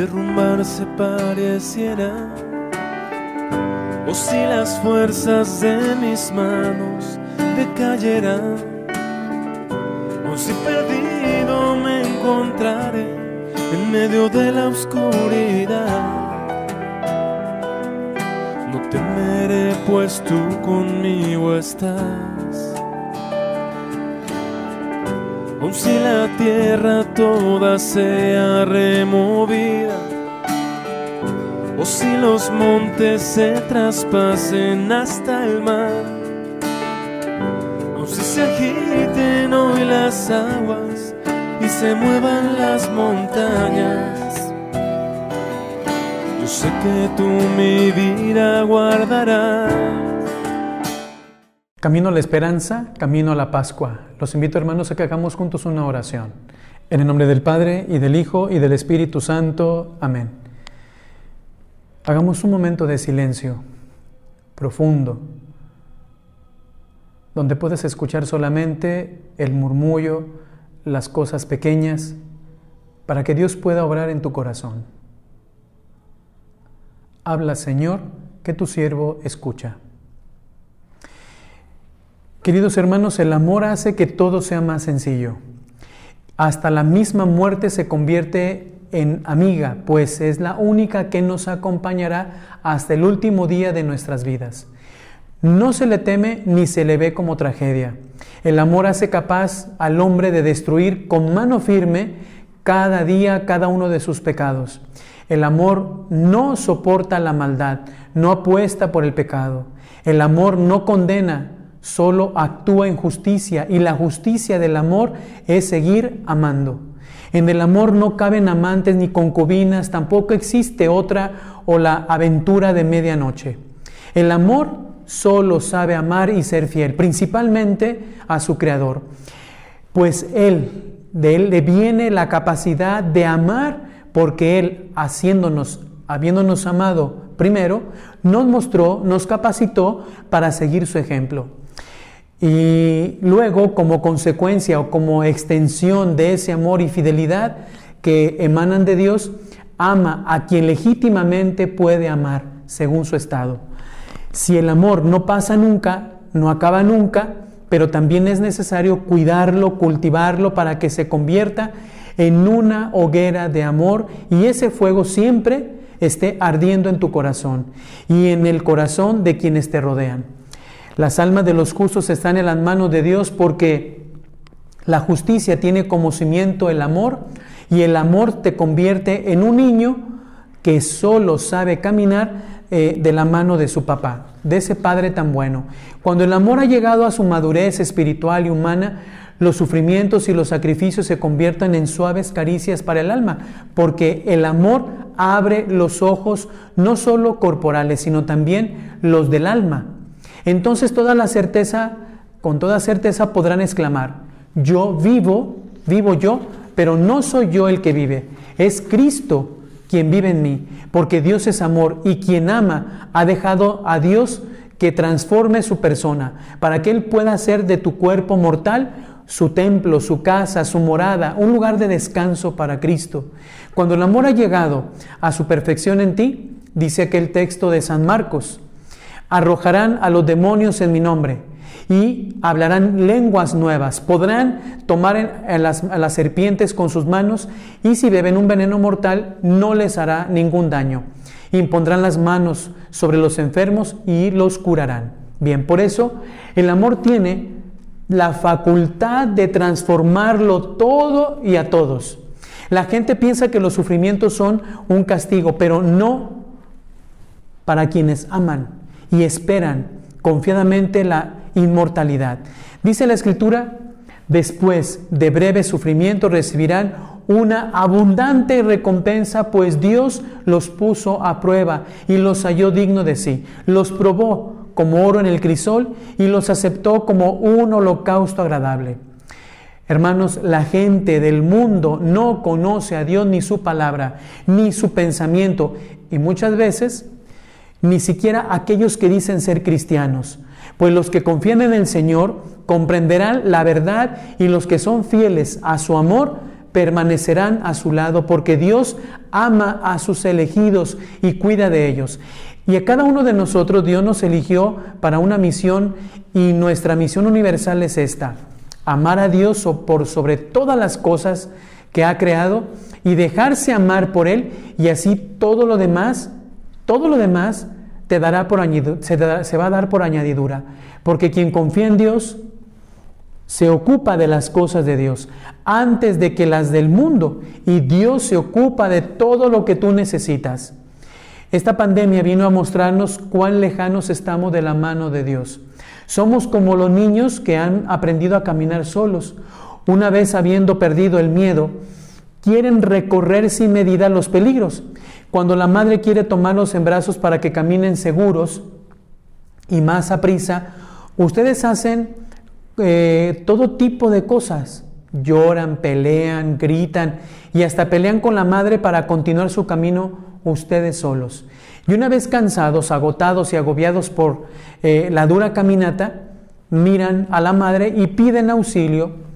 derrumbarse pareciera, o si las fuerzas de mis manos decayeran, o si perdido me encontraré en medio de la oscuridad. No temeré, pues tú conmigo estás. Aun si la tierra toda sea removida, o si los montes se traspasen hasta el mar, o si se agiten hoy las aguas se muevan las montañas, yo sé que tú mi vida guardarás. Camino a la esperanza, camino a la Pascua. Los invito hermanos a que hagamos juntos una oración. En el nombre del Padre y del Hijo y del Espíritu Santo. Amén. Hagamos un momento de silencio profundo, donde puedes escuchar solamente el murmullo, las cosas pequeñas, para que Dios pueda obrar en tu corazón. Habla, Señor, que tu siervo escucha. Queridos hermanos, el amor hace que todo sea más sencillo. Hasta la misma muerte se convierte en amiga, pues es la única que nos acompañará hasta el último día de nuestras vidas. No se le teme ni se le ve como tragedia. El amor hace capaz al hombre de destruir con mano firme cada día cada uno de sus pecados. El amor no soporta la maldad, no apuesta por el pecado. El amor no condena, solo actúa en justicia y la justicia del amor es seguir amando. En el amor no caben amantes ni concubinas, tampoco existe otra o la aventura de medianoche. El amor solo sabe amar y ser fiel, principalmente a su Creador, pues Él, de Él le viene la capacidad de amar porque Él, haciéndonos, habiéndonos amado primero, nos mostró, nos capacitó para seguir su ejemplo. Y luego, como consecuencia o como extensión de ese amor y fidelidad que emanan de Dios, ama a quien legítimamente puede amar según su estado. Si el amor no pasa nunca, no acaba nunca, pero también es necesario cuidarlo, cultivarlo para que se convierta en una hoguera de amor y ese fuego siempre esté ardiendo en tu corazón y en el corazón de quienes te rodean. Las almas de los justos están en las manos de Dios porque la justicia tiene como cimiento el amor y el amor te convierte en un niño que solo sabe caminar eh, de la mano de su papá, de ese padre tan bueno. Cuando el amor ha llegado a su madurez espiritual y humana, los sufrimientos y los sacrificios se convierten en suaves caricias para el alma, porque el amor abre los ojos no solo corporales, sino también los del alma. Entonces toda la certeza, con toda certeza podrán exclamar, yo vivo, vivo yo, pero no soy yo el que vive, es Cristo quien vive en mí, porque Dios es amor y quien ama ha dejado a Dios que transforme su persona, para que Él pueda hacer de tu cuerpo mortal su templo, su casa, su morada, un lugar de descanso para Cristo. Cuando el amor ha llegado a su perfección en ti, dice aquel texto de San Marcos, arrojarán a los demonios en mi nombre y hablarán lenguas nuevas, podrán tomar a las, serpientes con sus manos y si beben un veneno mortal no les hará ningún daño. Impondrán las manos sobre los enfermos y los curarán. Bien, por eso el amor tiene la facultad de transformarlo todo y a todos. La gente piensa que los sufrimientos son un castigo, pero no para quienes aman y esperan confiadamente la inmortalidad. Dice la escritura, después de breve sufrimiento recibirán una abundante recompensa, pues Dios los puso a prueba y los halló digno de sí. Los probó como oro en el crisol y los aceptó como un holocausto agradable. Hermanos, la gente del mundo no conoce a Dios ni su palabra, ni su pensamiento, y muchas veces ni siquiera aquellos que dicen ser cristianos. Pues los que confían en el Señor comprenderán la verdad y los que son fieles a su amor permanecerán a su lado, porque Dios ama a sus elegidos y cuida de ellos. Y a cada uno de nosotros Dios nos eligió para una misión y nuestra misión universal es esta, amar a Dios por sobre todas las cosas que ha creado y dejarse amar por Él y así todo lo demás, todo lo demás se va a dar por añadidura. Porque quien confía en Dios se ocupa de las cosas de Dios antes de que las del mundo y Dios se ocupa de todo lo que tú necesitas. Esta pandemia vino a mostrarnos cuán lejanos estamos de la mano de Dios. Somos como los niños que han aprendido a caminar solos. Una vez habiendo perdido el miedo, quieren recorrer sin medida los peligros. Cuando la madre quiere tomarlos en brazos para que caminen seguros y más a prisa, ustedes hacen eh, todo tipo de cosas. Lloran, pelean, gritan y hasta pelean con la madre para continuar su camino ustedes solos. Y una vez cansados, agotados y agobiados por eh, la dura caminata, miran a la madre y piden auxilio,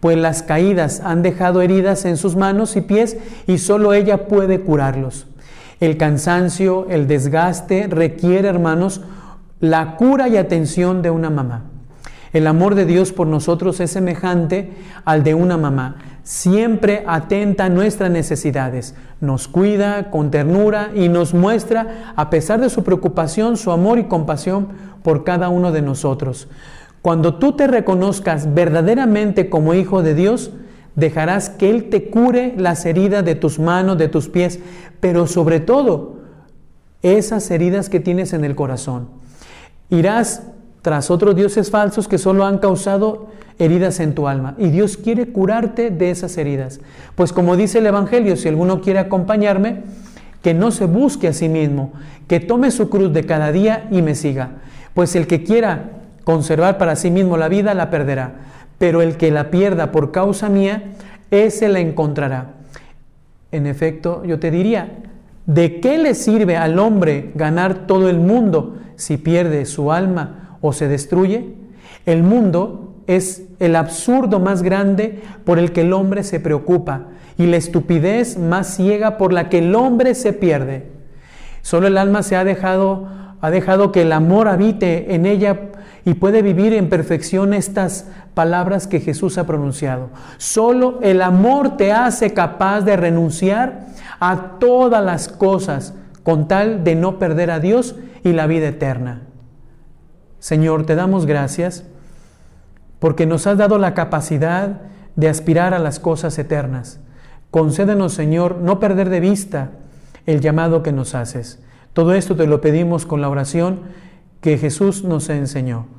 pues las caídas han dejado heridas en sus manos y pies y solo ella puede curarlos. El cansancio, el desgaste requiere, hermanos, la cura y atención de una mamá. El amor de Dios por nosotros es semejante al de una mamá. Siempre atenta a nuestras necesidades, nos cuida con ternura y nos muestra, a pesar de su preocupación, su amor y compasión por cada uno de nosotros. Cuando tú te reconozcas verdaderamente como hijo de Dios, dejarás que Él te cure las heridas de tus manos, de tus pies, pero sobre todo esas heridas que tienes en el corazón. Irás tras otros dioses falsos que solo han causado heridas en tu alma. Y Dios quiere curarte de esas heridas. Pues como dice el Evangelio, si alguno quiere acompañarme, que no se busque a sí mismo, que tome su cruz de cada día y me siga. Pues el que quiera conservar para sí mismo la vida, la perderá. Pero el que la pierda por causa mía, ese la encontrará. En efecto, yo te diría, ¿de qué le sirve al hombre ganar todo el mundo si pierde su alma? o se destruye. El mundo es el absurdo más grande por el que el hombre se preocupa y la estupidez más ciega por la que el hombre se pierde. Solo el alma se ha dejado, ha dejado que el amor habite en ella y puede vivir en perfección estas palabras que Jesús ha pronunciado. Solo el amor te hace capaz de renunciar a todas las cosas con tal de no perder a Dios y la vida eterna. Señor, te damos gracias porque nos has dado la capacidad de aspirar a las cosas eternas. Concédenos, Señor, no perder de vista el llamado que nos haces. Todo esto te lo pedimos con la oración que Jesús nos enseñó.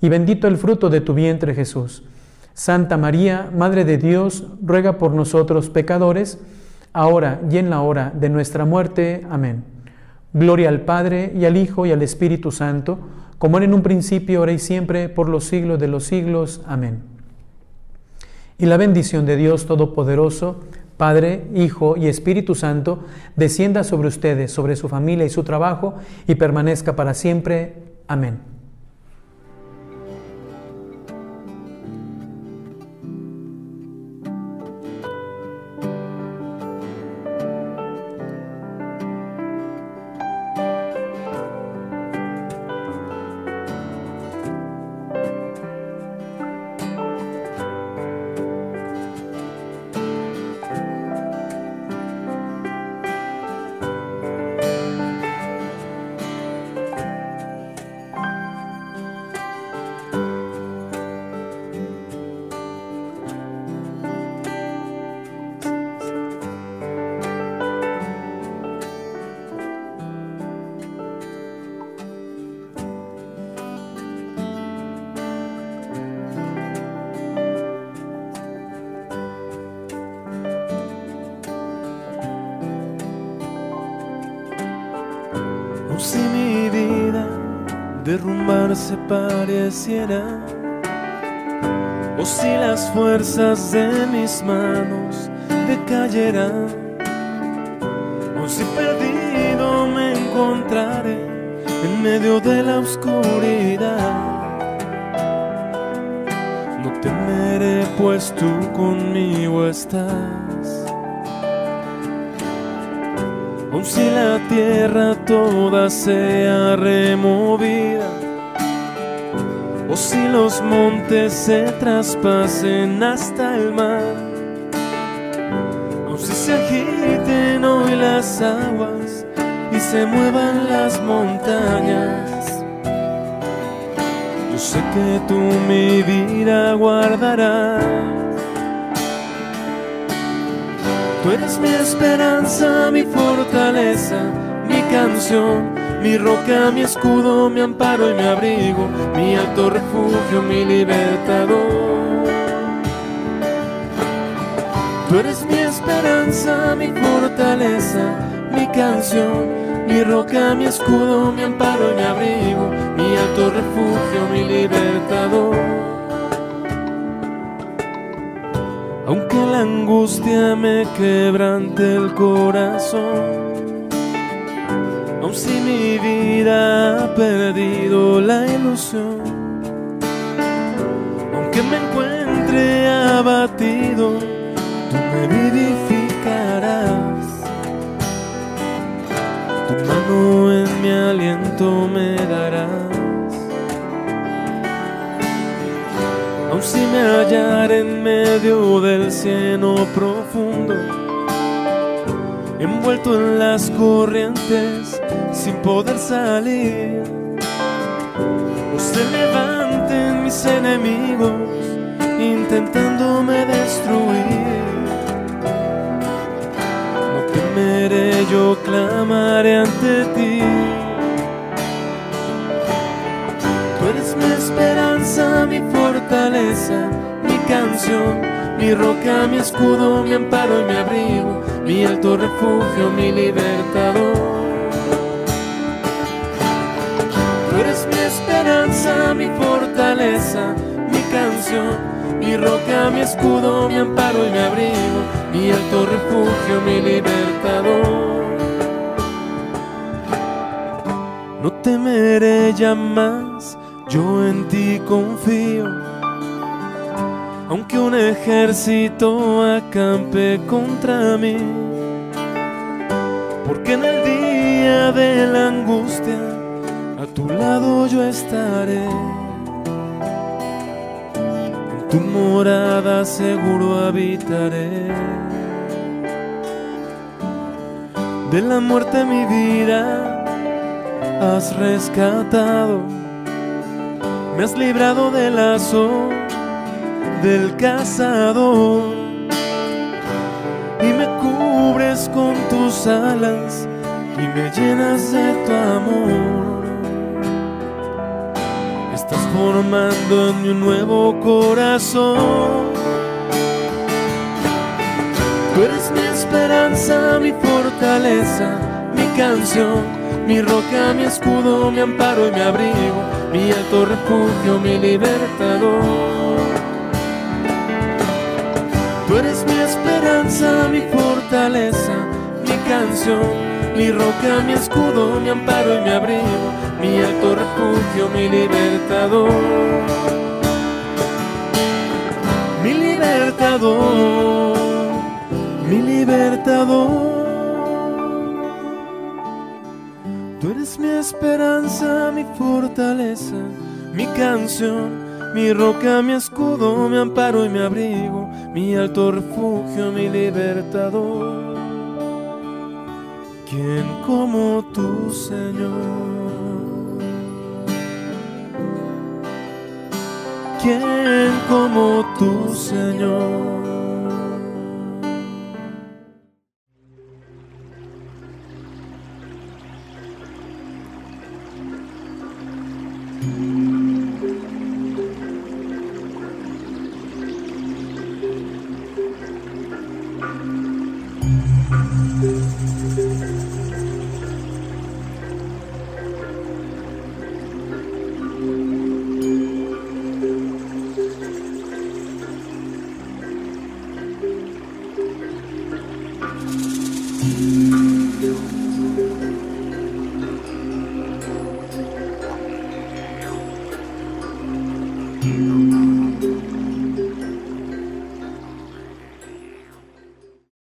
y bendito el fruto de tu vientre Jesús. Santa María, Madre de Dios, ruega por nosotros pecadores, ahora y en la hora de nuestra muerte. Amén. Gloria al Padre y al Hijo y al Espíritu Santo, como era en un principio, ahora y siempre, por los siglos de los siglos. Amén. Y la bendición de Dios Todopoderoso, Padre, Hijo y Espíritu Santo, descienda sobre ustedes, sobre su familia y su trabajo, y permanezca para siempre. Amén. Derrumbarse pareciera, o si las fuerzas de mis manos decayeran, o si perdido me encontraré en medio de la oscuridad. No temeré, pues tú conmigo estás. Aun si la tierra toda sea removida, o si los montes se traspasen hasta el mar, o si se agiten hoy las aguas y se muevan las montañas, yo sé que tú mi vida guardarás. Tú eres mi esperanza, mi fortaleza, mi canción, mi roca, mi escudo, mi amparo y mi abrigo, mi alto refugio, mi libertador. Tú eres mi esperanza, mi fortaleza, mi canción, mi roca, mi escudo, mi amparo y mi abrigo, mi alto refugio, mi libertador. Aunque la angustia me quebrante el corazón, aun si mi vida ha perdido la ilusión, aunque me encuentre abatido, tú me vivificarás. Tu mano en mi aliento me si me hallar en medio del cieno profundo, envuelto en las corrientes sin poder salir, o se levanten mis enemigos intentándome destruir. No temeré, yo clamaré ante ti. Mi fortaleza, mi canción, mi roca, mi escudo, mi amparo y mi abrigo, mi alto refugio, mi libertador. Tú eres mi esperanza, mi fortaleza, mi canción, mi roca, mi escudo, mi amparo y mi abrigo, mi alto refugio, mi libertador. No temeré ya más, yo en ti confío. Aunque un ejército acampe contra mí, porque en el día de la angustia a tu lado yo estaré. En tu morada seguro habitaré. De la muerte mi vida has rescatado, me has librado del lazo del cazador y me cubres con tus alas y me llenas de tu amor. Estás formando en mí un nuevo corazón. Tú eres mi esperanza, mi fortaleza, mi canción mi roca, mi escudo, mi amparo y mi abrigo, mi alto refugio, mi libertador. Tú eres mi esperanza, mi fortaleza, mi canción, mi roca, mi escudo, mi amparo y mi abrigo, mi alto refugio, mi libertador. Mi libertador, mi libertador. Tú eres mi esperanza, mi fortaleza, mi canción, mi roca, mi escudo, mi amparo y mi abrigo, mi alto refugio, mi libertador. ¿Quién como tú, Señor? ¿Quién como tú, Señor?